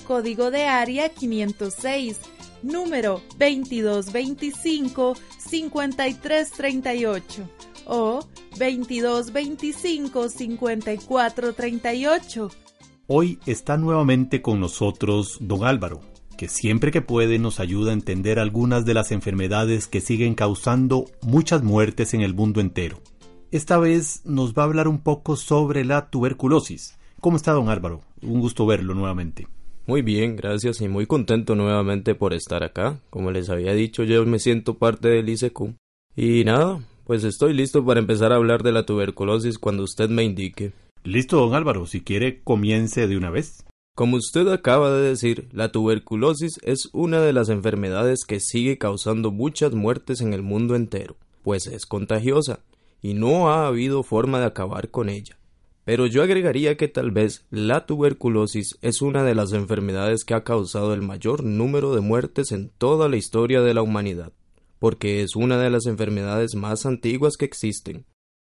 código de área 506, número 2225-5338 o 2225-5438. Hoy está nuevamente con nosotros don Álvaro, que siempre que puede nos ayuda a entender algunas de las enfermedades que siguen causando muchas muertes en el mundo entero. Esta vez nos va a hablar un poco sobre la tuberculosis. ¿Cómo está don Álvaro? Un gusto verlo nuevamente. Muy bien, gracias y muy contento nuevamente por estar acá. Como les había dicho, yo me siento parte del ICQ. Y nada, pues estoy listo para empezar a hablar de la tuberculosis cuando usted me indique. Listo, don Álvaro, si quiere, comience de una vez. Como usted acaba de decir, la tuberculosis es una de las enfermedades que sigue causando muchas muertes en el mundo entero, pues es contagiosa, y no ha habido forma de acabar con ella. Pero yo agregaría que tal vez la tuberculosis es una de las enfermedades que ha causado el mayor número de muertes en toda la historia de la humanidad, porque es una de las enfermedades más antiguas que existen.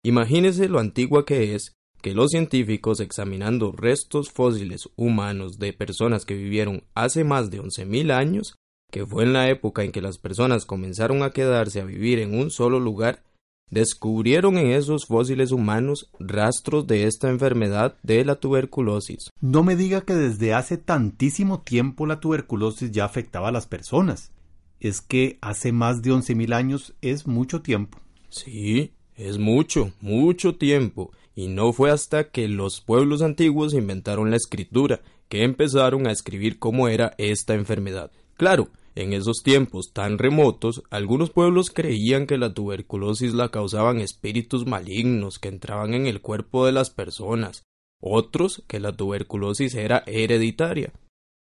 Imagínese lo antigua que es que los científicos examinando restos fósiles humanos de personas que vivieron hace más de 11.000 años, que fue en la época en que las personas comenzaron a quedarse a vivir en un solo lugar, descubrieron en esos fósiles humanos rastros de esta enfermedad de la tuberculosis. No me diga que desde hace tantísimo tiempo la tuberculosis ya afectaba a las personas. Es que hace más de once mil años es mucho tiempo. Sí, es mucho, mucho tiempo. Y no fue hasta que los pueblos antiguos inventaron la escritura que empezaron a escribir cómo era esta enfermedad. Claro, en esos tiempos tan remotos, algunos pueblos creían que la tuberculosis la causaban espíritus malignos que entraban en el cuerpo de las personas, otros que la tuberculosis era hereditaria.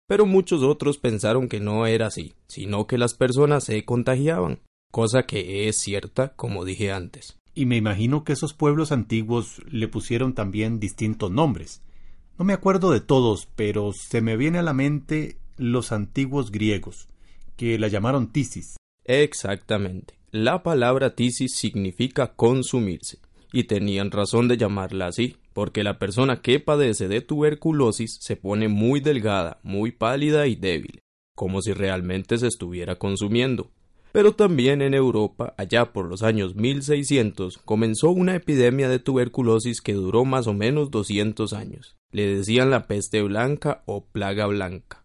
Pero muchos otros pensaron que no era así, sino que las personas se contagiaban, cosa que es cierta, como dije antes. Y me imagino que esos pueblos antiguos le pusieron también distintos nombres. No me acuerdo de todos, pero se me viene a la mente los antiguos griegos que la llamaron tisis. Exactamente. La palabra tisis significa consumirse, y tenían razón de llamarla así, porque la persona que padece de tuberculosis se pone muy delgada, muy pálida y débil, como si realmente se estuviera consumiendo. Pero también en Europa, allá por los años 1600, comenzó una epidemia de tuberculosis que duró más o menos 200 años. Le decían la peste blanca o plaga blanca.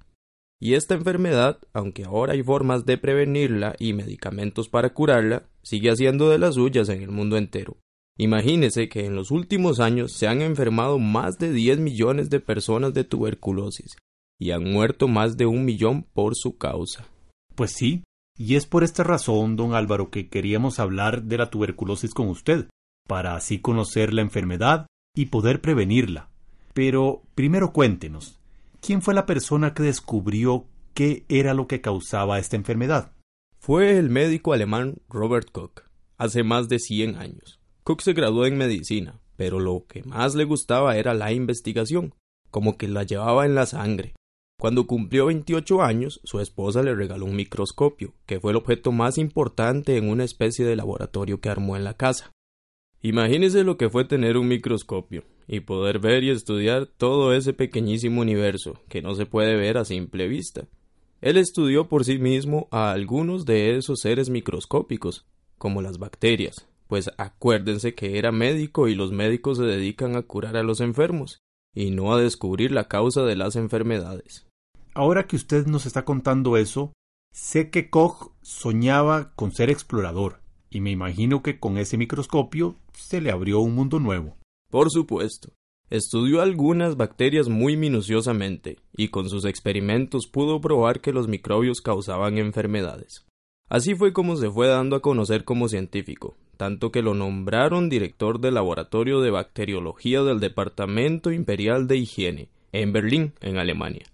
Y esta enfermedad, aunque ahora hay formas de prevenirla y medicamentos para curarla, sigue haciendo de las suyas en el mundo entero. Imagínese que en los últimos años se han enfermado más de 10 millones de personas de tuberculosis y han muerto más de un millón por su causa. Pues sí, y es por esta razón, don Álvaro, que queríamos hablar de la tuberculosis con usted, para así conocer la enfermedad y poder prevenirla. Pero primero cuéntenos, ¿Quién fue la persona que descubrió qué era lo que causaba esta enfermedad? Fue el médico alemán Robert Koch, hace más de 100 años. Koch se graduó en medicina, pero lo que más le gustaba era la investigación, como que la llevaba en la sangre. Cuando cumplió 28 años, su esposa le regaló un microscopio, que fue el objeto más importante en una especie de laboratorio que armó en la casa. Imagínese lo que fue tener un microscopio y poder ver y estudiar todo ese pequeñísimo universo que no se puede ver a simple vista. Él estudió por sí mismo a algunos de esos seres microscópicos, como las bacterias, pues acuérdense que era médico y los médicos se dedican a curar a los enfermos, y no a descubrir la causa de las enfermedades. ahora que usted nos está contando eso, sé que Koch soñaba con ser explorador, y me imagino que con ese microscopio se le abrió un mundo nuevo. Por supuesto. Estudió algunas bacterias muy minuciosamente y con sus experimentos pudo probar que los microbios causaban enfermedades. Así fue como se fue dando a conocer como científico, tanto que lo nombraron director del Laboratorio de Bacteriología del Departamento Imperial de Higiene, en Berlín, en Alemania.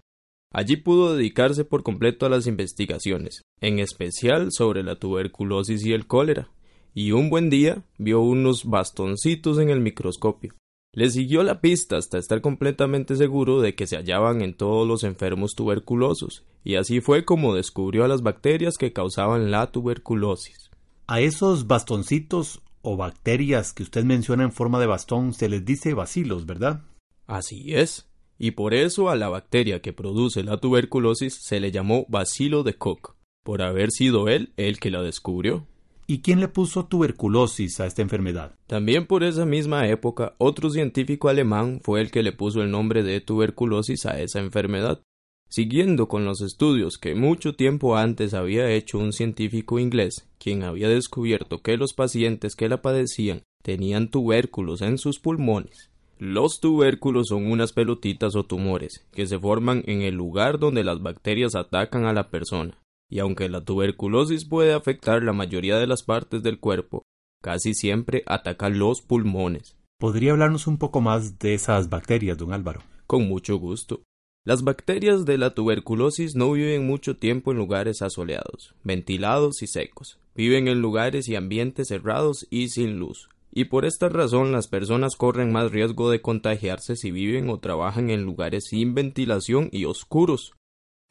Allí pudo dedicarse por completo a las investigaciones, en especial sobre la tuberculosis y el cólera, y un buen día vio unos bastoncitos en el microscopio. Le siguió la pista hasta estar completamente seguro de que se hallaban en todos los enfermos tuberculosos, y así fue como descubrió a las bacterias que causaban la tuberculosis. A esos bastoncitos o bacterias que usted menciona en forma de bastón se les dice bacilos, ¿verdad? Así es, y por eso a la bacteria que produce la tuberculosis se le llamó bacilo de Koch, por haber sido él el que la descubrió. ¿Y quién le puso tuberculosis a esta enfermedad? También por esa misma época, otro científico alemán fue el que le puso el nombre de tuberculosis a esa enfermedad, siguiendo con los estudios que mucho tiempo antes había hecho un científico inglés, quien había descubierto que los pacientes que la padecían tenían tubérculos en sus pulmones. Los tubérculos son unas pelotitas o tumores que se forman en el lugar donde las bacterias atacan a la persona y aunque la tuberculosis puede afectar la mayoría de las partes del cuerpo, casi siempre ataca los pulmones. ¿Podría hablarnos un poco más de esas bacterias, don Álvaro? Con mucho gusto. Las bacterias de la tuberculosis no viven mucho tiempo en lugares asoleados, ventilados y secos. Viven en lugares y ambientes cerrados y sin luz. Y por esta razón las personas corren más riesgo de contagiarse si viven o trabajan en lugares sin ventilación y oscuros.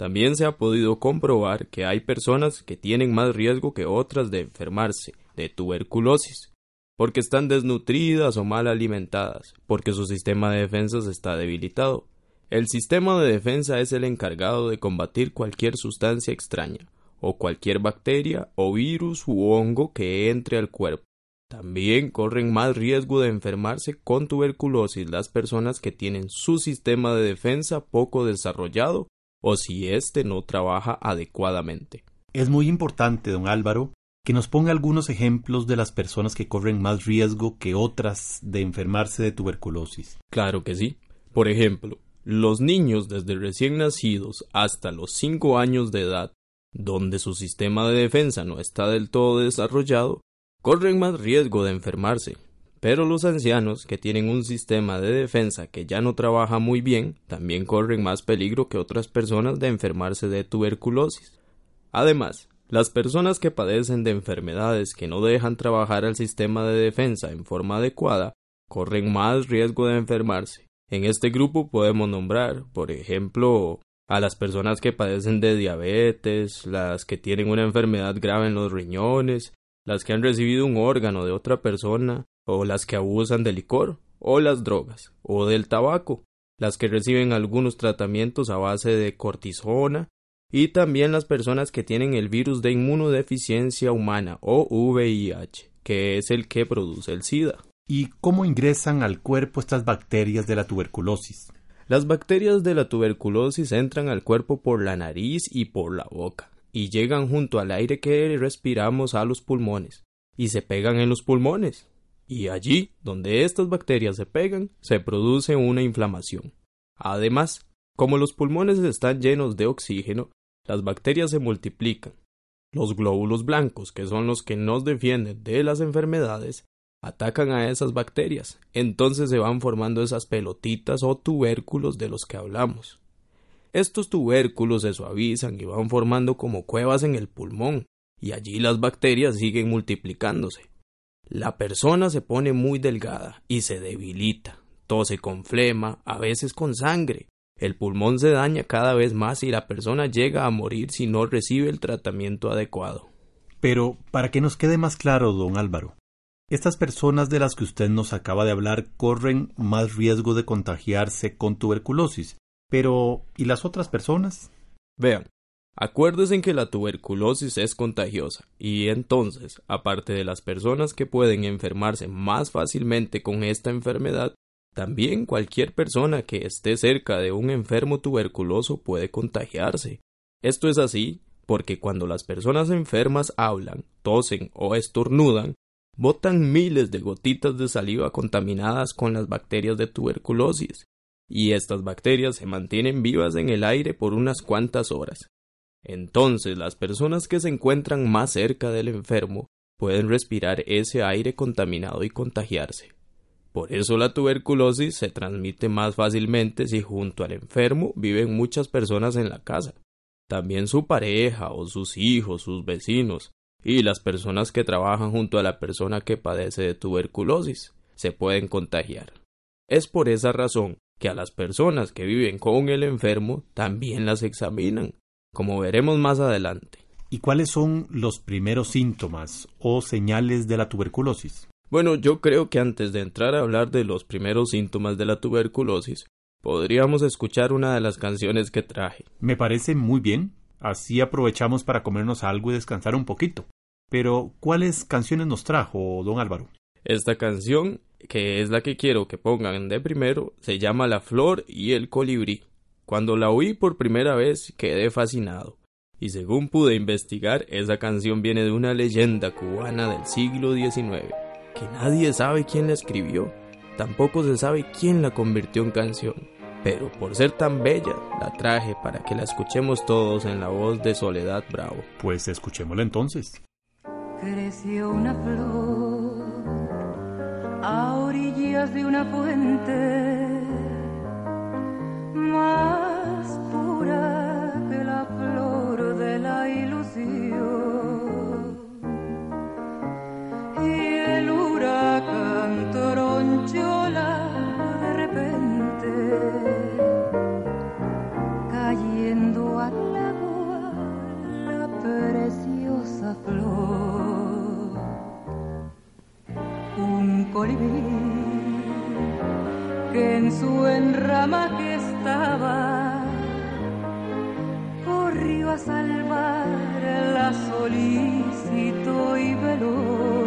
También se ha podido comprobar que hay personas que tienen más riesgo que otras de enfermarse de tuberculosis, porque están desnutridas o mal alimentadas, porque su sistema de defensas está debilitado. El sistema de defensa es el encargado de combatir cualquier sustancia extraña, o cualquier bacteria o virus u hongo que entre al cuerpo. También corren más riesgo de enfermarse con tuberculosis las personas que tienen su sistema de defensa poco desarrollado o si éste no trabaja adecuadamente. Es muy importante, don Álvaro, que nos ponga algunos ejemplos de las personas que corren más riesgo que otras de enfermarse de tuberculosis. Claro que sí. Por ejemplo, los niños desde recién nacidos hasta los 5 años de edad, donde su sistema de defensa no está del todo desarrollado, corren más riesgo de enfermarse, pero los ancianos, que tienen un sistema de defensa que ya no trabaja muy bien, también corren más peligro que otras personas de enfermarse de tuberculosis. Además, las personas que padecen de enfermedades que no dejan trabajar al sistema de defensa en forma adecuada corren más riesgo de enfermarse. En este grupo podemos nombrar, por ejemplo, a las personas que padecen de diabetes, las que tienen una enfermedad grave en los riñones, las que han recibido un órgano de otra persona, o las que abusan del licor, o las drogas, o del tabaco, las que reciben algunos tratamientos a base de cortisona, y también las personas que tienen el virus de inmunodeficiencia humana o VIH, que es el que produce el SIDA. ¿Y cómo ingresan al cuerpo estas bacterias de la tuberculosis? Las bacterias de la tuberculosis entran al cuerpo por la nariz y por la boca, y llegan junto al aire que respiramos a los pulmones, y se pegan en los pulmones, y allí, donde estas bacterias se pegan, se produce una inflamación. Además, como los pulmones están llenos de oxígeno, las bacterias se multiplican. Los glóbulos blancos, que son los que nos defienden de las enfermedades, atacan a esas bacterias. Entonces se van formando esas pelotitas o tubérculos de los que hablamos. Estos tubérculos se suavizan y van formando como cuevas en el pulmón, y allí las bacterias siguen multiplicándose. La persona se pone muy delgada y se debilita, tose con flema, a veces con sangre. El pulmón se daña cada vez más y la persona llega a morir si no recibe el tratamiento adecuado. Pero, para que nos quede más claro, don Álvaro, estas personas de las que usted nos acaba de hablar corren más riesgo de contagiarse con tuberculosis. Pero, ¿y las otras personas? Vean, Acuérdense que la tuberculosis es contagiosa y entonces, aparte de las personas que pueden enfermarse más fácilmente con esta enfermedad, También cualquier persona que esté cerca de un enfermo tuberculoso puede contagiarse. Esto es así porque cuando las personas enfermas hablan, tosen o estornudan, botan miles de gotitas de saliva contaminadas con las bacterias de tuberculosis, y estas bacterias se mantienen vivas en el aire por unas cuantas horas. Entonces las personas que se encuentran más cerca del enfermo pueden respirar ese aire contaminado y contagiarse. Por eso la tuberculosis se transmite más fácilmente si junto al enfermo viven muchas personas en la casa. También su pareja o sus hijos, sus vecinos y las personas que trabajan junto a la persona que padece de tuberculosis se pueden contagiar. Es por esa razón que a las personas que viven con el enfermo también las examinan, como veremos más adelante. ¿Y cuáles son los primeros síntomas o señales de la tuberculosis? Bueno, yo creo que antes de entrar a hablar de los primeros síntomas de la tuberculosis, podríamos escuchar una de las canciones que traje. Me parece muy bien. Así aprovechamos para comernos algo y descansar un poquito. Pero, ¿cuáles canciones nos trajo, don Álvaro? Esta canción, que es la que quiero que pongan de primero, se llama La Flor y el Colibrí. Cuando la oí por primera vez quedé fascinado y según pude investigar, esa canción viene de una leyenda cubana del siglo XIX, que nadie sabe quién la escribió, tampoco se sabe quién la convirtió en canción, pero por ser tan bella, la traje para que la escuchemos todos en la voz de Soledad Bravo. Pues escuchémosla entonces. Creció una flor a orillas de una fuente que en su enramaje estaba a salvar la solicito y veloz.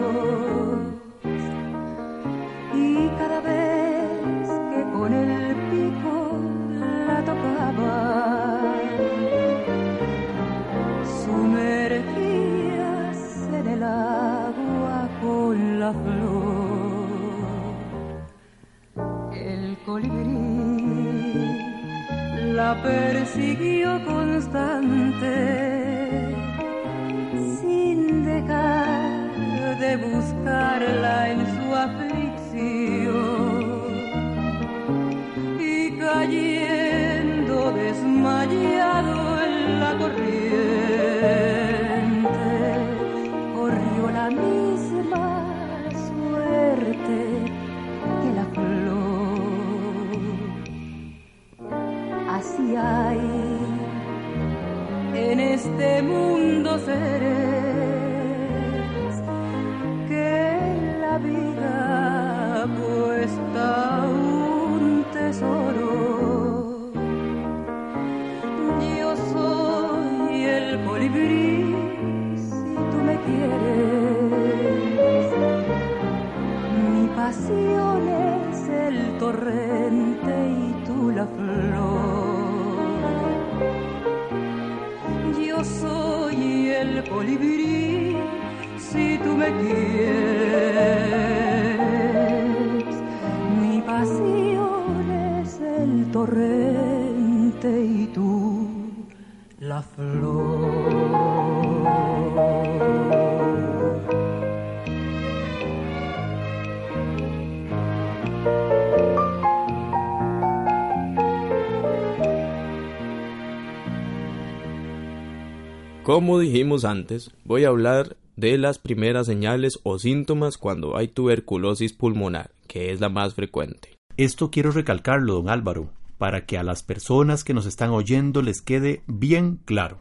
Como dijimos antes, voy a hablar de las primeras señales o síntomas cuando hay tuberculosis pulmonar, que es la más frecuente. Esto quiero recalcarlo, don Álvaro, para que a las personas que nos están oyendo les quede bien claro.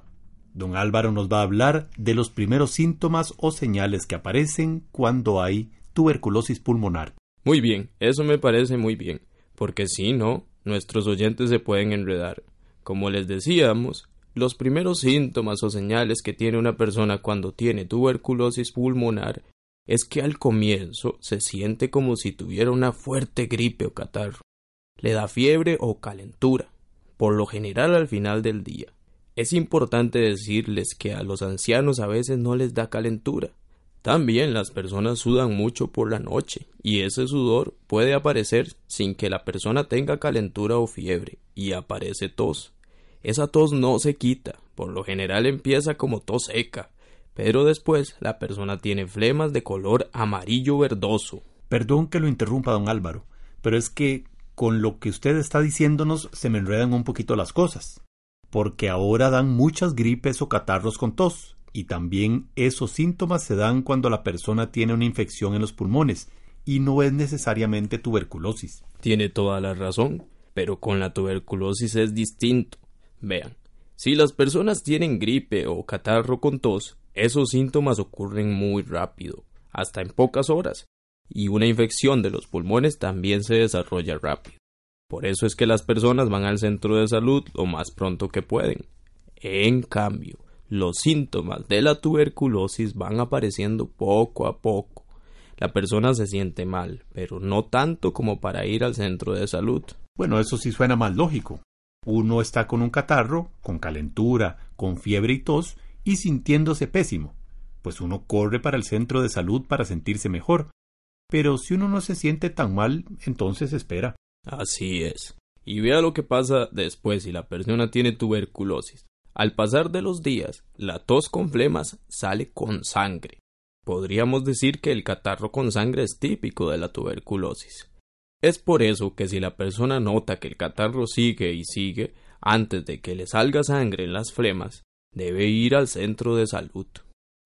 Don Álvaro nos va a hablar de los primeros síntomas o señales que aparecen cuando hay tuberculosis pulmonar. Muy bien, eso me parece muy bien, porque si no, nuestros oyentes se pueden enredar. Como les decíamos, los primeros síntomas o señales que tiene una persona cuando tiene tuberculosis pulmonar es que al comienzo se siente como si tuviera una fuerte gripe o catarro. Le da fiebre o calentura, por lo general al final del día. Es importante decirles que a los ancianos a veces no les da calentura. También las personas sudan mucho por la noche y ese sudor puede aparecer sin que la persona tenga calentura o fiebre y aparece tos. Esa tos no se quita, por lo general empieza como tos seca, pero después la persona tiene flemas de color amarillo verdoso. Perdón que lo interrumpa, don Álvaro, pero es que con lo que usted está diciéndonos se me enredan un poquito las cosas, porque ahora dan muchas gripes o catarros con tos, y también esos síntomas se dan cuando la persona tiene una infección en los pulmones, y no es necesariamente tuberculosis. Tiene toda la razón, pero con la tuberculosis es distinto. Vean, si las personas tienen gripe o catarro con tos, esos síntomas ocurren muy rápido, hasta en pocas horas, y una infección de los pulmones también se desarrolla rápido. Por eso es que las personas van al centro de salud lo más pronto que pueden. En cambio, los síntomas de la tuberculosis van apareciendo poco a poco. La persona se siente mal, pero no tanto como para ir al centro de salud. Bueno, eso sí suena más lógico uno está con un catarro, con calentura, con fiebre y tos, y sintiéndose pésimo, pues uno corre para el centro de salud para sentirse mejor. Pero si uno no se siente tan mal, entonces espera. Así es. Y vea lo que pasa después si la persona tiene tuberculosis. Al pasar de los días, la tos con flemas sale con sangre. Podríamos decir que el catarro con sangre es típico de la tuberculosis. Es por eso que si la persona nota que el catarro sigue y sigue, antes de que le salga sangre en las flemas, debe ir al centro de salud.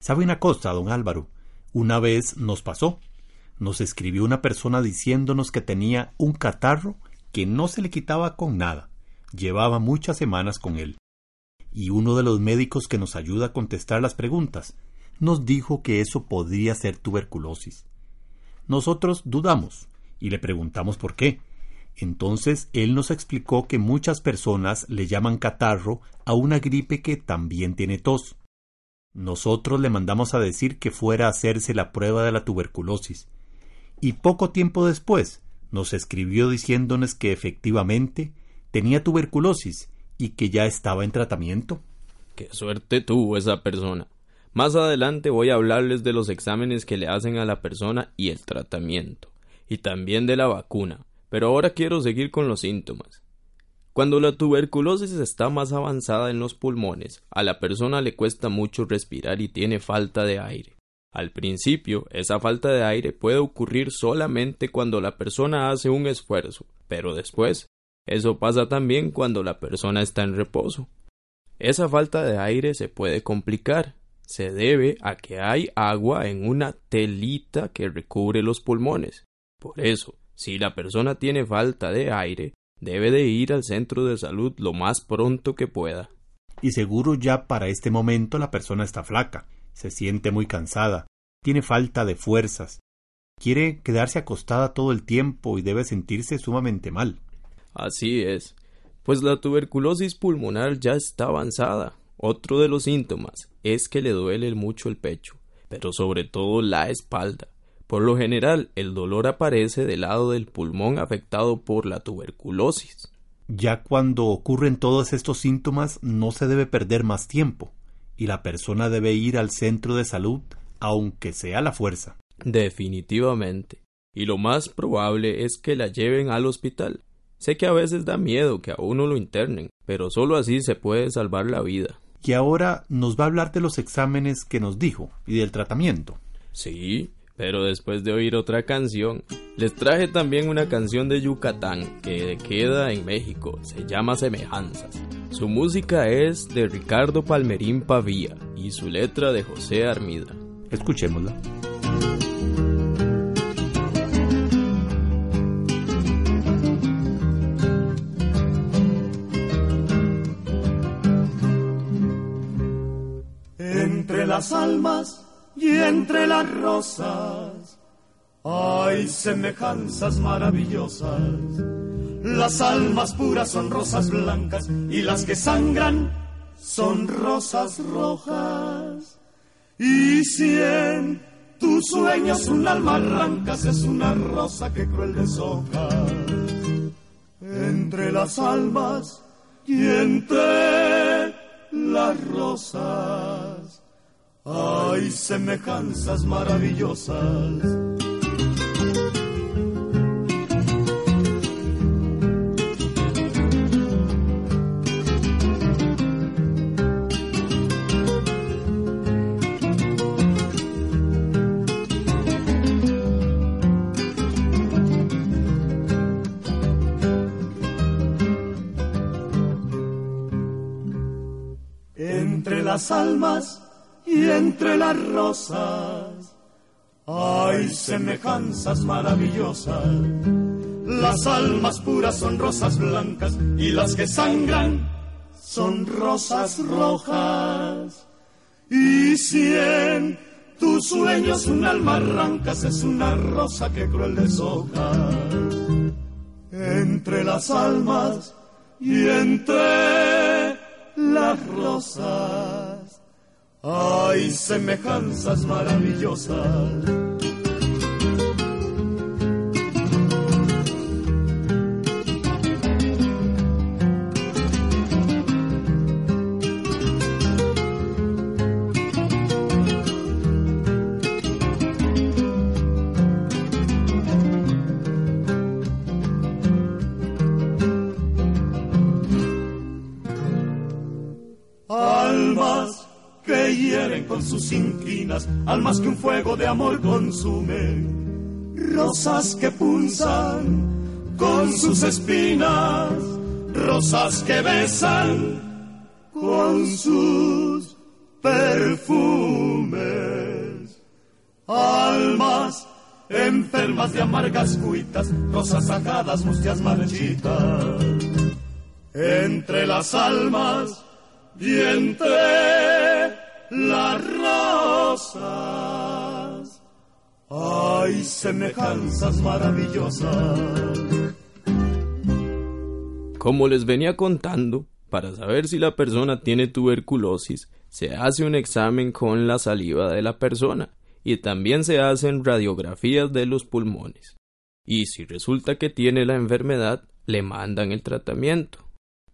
¿Sabe una cosa, don Álvaro? Una vez nos pasó. Nos escribió una persona diciéndonos que tenía un catarro que no se le quitaba con nada. Llevaba muchas semanas con él. Y uno de los médicos que nos ayuda a contestar las preguntas nos dijo que eso podría ser tuberculosis. Nosotros dudamos, y le preguntamos por qué. Entonces él nos explicó que muchas personas le llaman catarro a una gripe que también tiene tos. Nosotros le mandamos a decir que fuera a hacerse la prueba de la tuberculosis. Y poco tiempo después nos escribió diciéndonos que efectivamente tenía tuberculosis y que ya estaba en tratamiento. Qué suerte tuvo esa persona. Más adelante voy a hablarles de los exámenes que le hacen a la persona y el tratamiento y también de la vacuna, pero ahora quiero seguir con los síntomas. Cuando la tuberculosis está más avanzada en los pulmones, a la persona le cuesta mucho respirar y tiene falta de aire. Al principio, esa falta de aire puede ocurrir solamente cuando la persona hace un esfuerzo, pero después, eso pasa también cuando la persona está en reposo. Esa falta de aire se puede complicar. Se debe a que hay agua en una telita que recubre los pulmones. Por eso, si la persona tiene falta de aire, debe de ir al centro de salud lo más pronto que pueda. Y seguro ya para este momento la persona está flaca, se siente muy cansada, tiene falta de fuerzas, quiere quedarse acostada todo el tiempo y debe sentirse sumamente mal. Así es, pues la tuberculosis pulmonar ya está avanzada. Otro de los síntomas es que le duele mucho el pecho, pero sobre todo la espalda. Por lo general, el dolor aparece del lado del pulmón afectado por la tuberculosis. Ya cuando ocurren todos estos síntomas no se debe perder más tiempo, y la persona debe ir al centro de salud aunque sea la fuerza. Definitivamente. Y lo más probable es que la lleven al hospital. Sé que a veces da miedo que a uno lo internen, pero solo así se puede salvar la vida. Y ahora nos va a hablar de los exámenes que nos dijo y del tratamiento. Sí, pero después de oír otra canción, les traje también una canción de Yucatán que queda en México, se llama Semejanzas. Su música es de Ricardo Palmerín Pavía y su letra de José Armida. Escuchémosla. Entre las almas y entre las rosas hay semejanzas maravillosas. Las almas puras son rosas blancas y las que sangran son rosas rojas. Y si en tu sueño es un alma arrancas, es una rosa que cruel deshoja. Entre las almas y entre las rosas hay semejanzas maravillosas. Las almas entre las rosas hay semejanzas maravillosas. Las almas puras son rosas blancas y las que sangran son rosas rojas. Y si en tus sueños un alma arrancas es una rosa que cruel deshoja. Entre las almas y entre las rosas hay semejanzas maravillosas. Almas que un fuego de amor consume, rosas que pulsan con sus espinas, rosas que besan con sus perfumes, almas enfermas de amargas cuitas, rosas sacadas, mustias marchitas, entre las almas y entre las Hay semejanzas maravillosas. Como les venía contando, para saber si la persona tiene tuberculosis, se hace un examen con la saliva de la persona y también se hacen radiografías de los pulmones. Y si resulta que tiene la enfermedad, le mandan el tratamiento.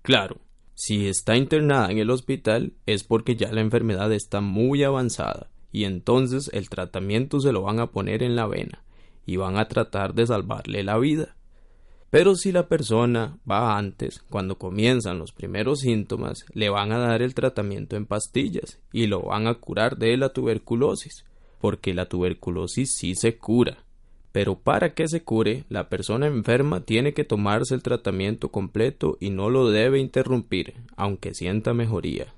Claro, si está internada en el hospital es porque ya la enfermedad está muy avanzada y entonces el tratamiento se lo van a poner en la vena y van a tratar de salvarle la vida. Pero si la persona va antes, cuando comienzan los primeros síntomas, le van a dar el tratamiento en pastillas y lo van a curar de la tuberculosis, porque la tuberculosis sí se cura, pero para que se cure, la persona enferma tiene que tomarse el tratamiento completo y no lo debe interrumpir, aunque sienta mejoría.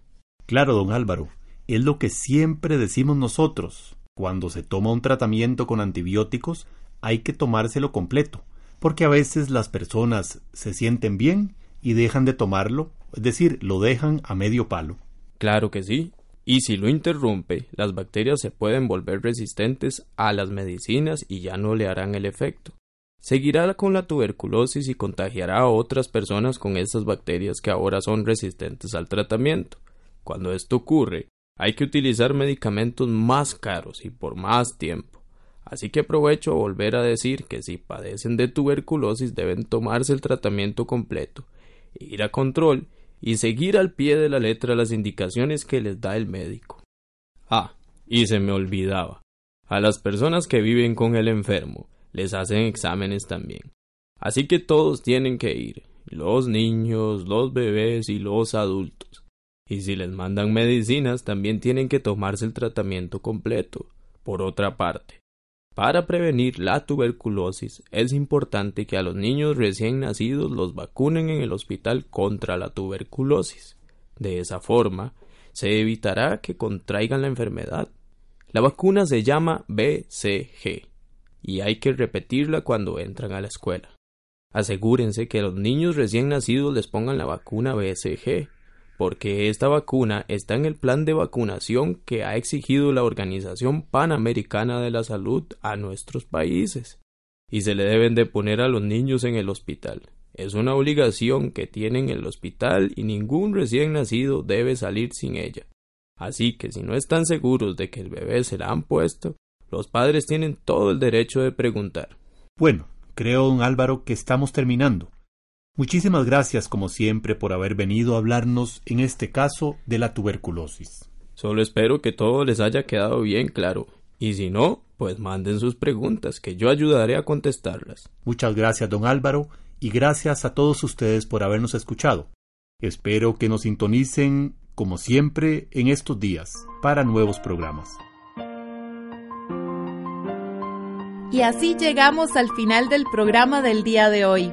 Claro, don Álvaro, es lo que siempre decimos nosotros. Cuando se toma un tratamiento con antibióticos, hay que tomárselo completo, porque a veces las personas se sienten bien y dejan de tomarlo, es decir, lo dejan a medio palo. Claro que sí, y si lo interrumpe, las bacterias se pueden volver resistentes a las medicinas y ya no le harán el efecto. Seguirá con la tuberculosis y contagiará a otras personas con estas bacterias que ahora son resistentes al tratamiento. Cuando esto ocurre, hay que utilizar medicamentos más caros y por más tiempo. Así que aprovecho a volver a decir que si padecen de tuberculosis deben tomarse el tratamiento completo, ir a control y seguir al pie de la letra las indicaciones que les da el médico. Ah, y se me olvidaba. A las personas que viven con el enfermo les hacen exámenes también. Así que todos tienen que ir, los niños, los bebés y los adultos. Y si les mandan medicinas, también tienen que tomarse el tratamiento completo. Por otra parte, para prevenir la tuberculosis es importante que a los niños recién nacidos los vacunen en el hospital contra la tuberculosis. De esa forma, se evitará que contraigan la enfermedad. La vacuna se llama BCG y hay que repetirla cuando entran a la escuela. Asegúrense que a los niños recién nacidos les pongan la vacuna BCG porque esta vacuna está en el plan de vacunación que ha exigido la Organización Panamericana de la Salud a nuestros países, y se le deben de poner a los niños en el hospital. Es una obligación que tienen el hospital y ningún recién nacido debe salir sin ella. Así que si no están seguros de que el bebé se la han puesto, Los padres tienen todo el derecho de preguntar. Bueno, creo, don Álvaro, que estamos terminando. Muchísimas gracias, como siempre, por haber venido a hablarnos, en este caso, de la tuberculosis. Solo espero que todo les haya quedado bien claro. Y si no, pues manden sus preguntas, que yo ayudaré a contestarlas. Muchas gracias, don Álvaro, y gracias a todos ustedes por habernos escuchado. Espero que nos sintonicen, como siempre, en estos días, para nuevos programas. Y así llegamos al final del programa del día de hoy.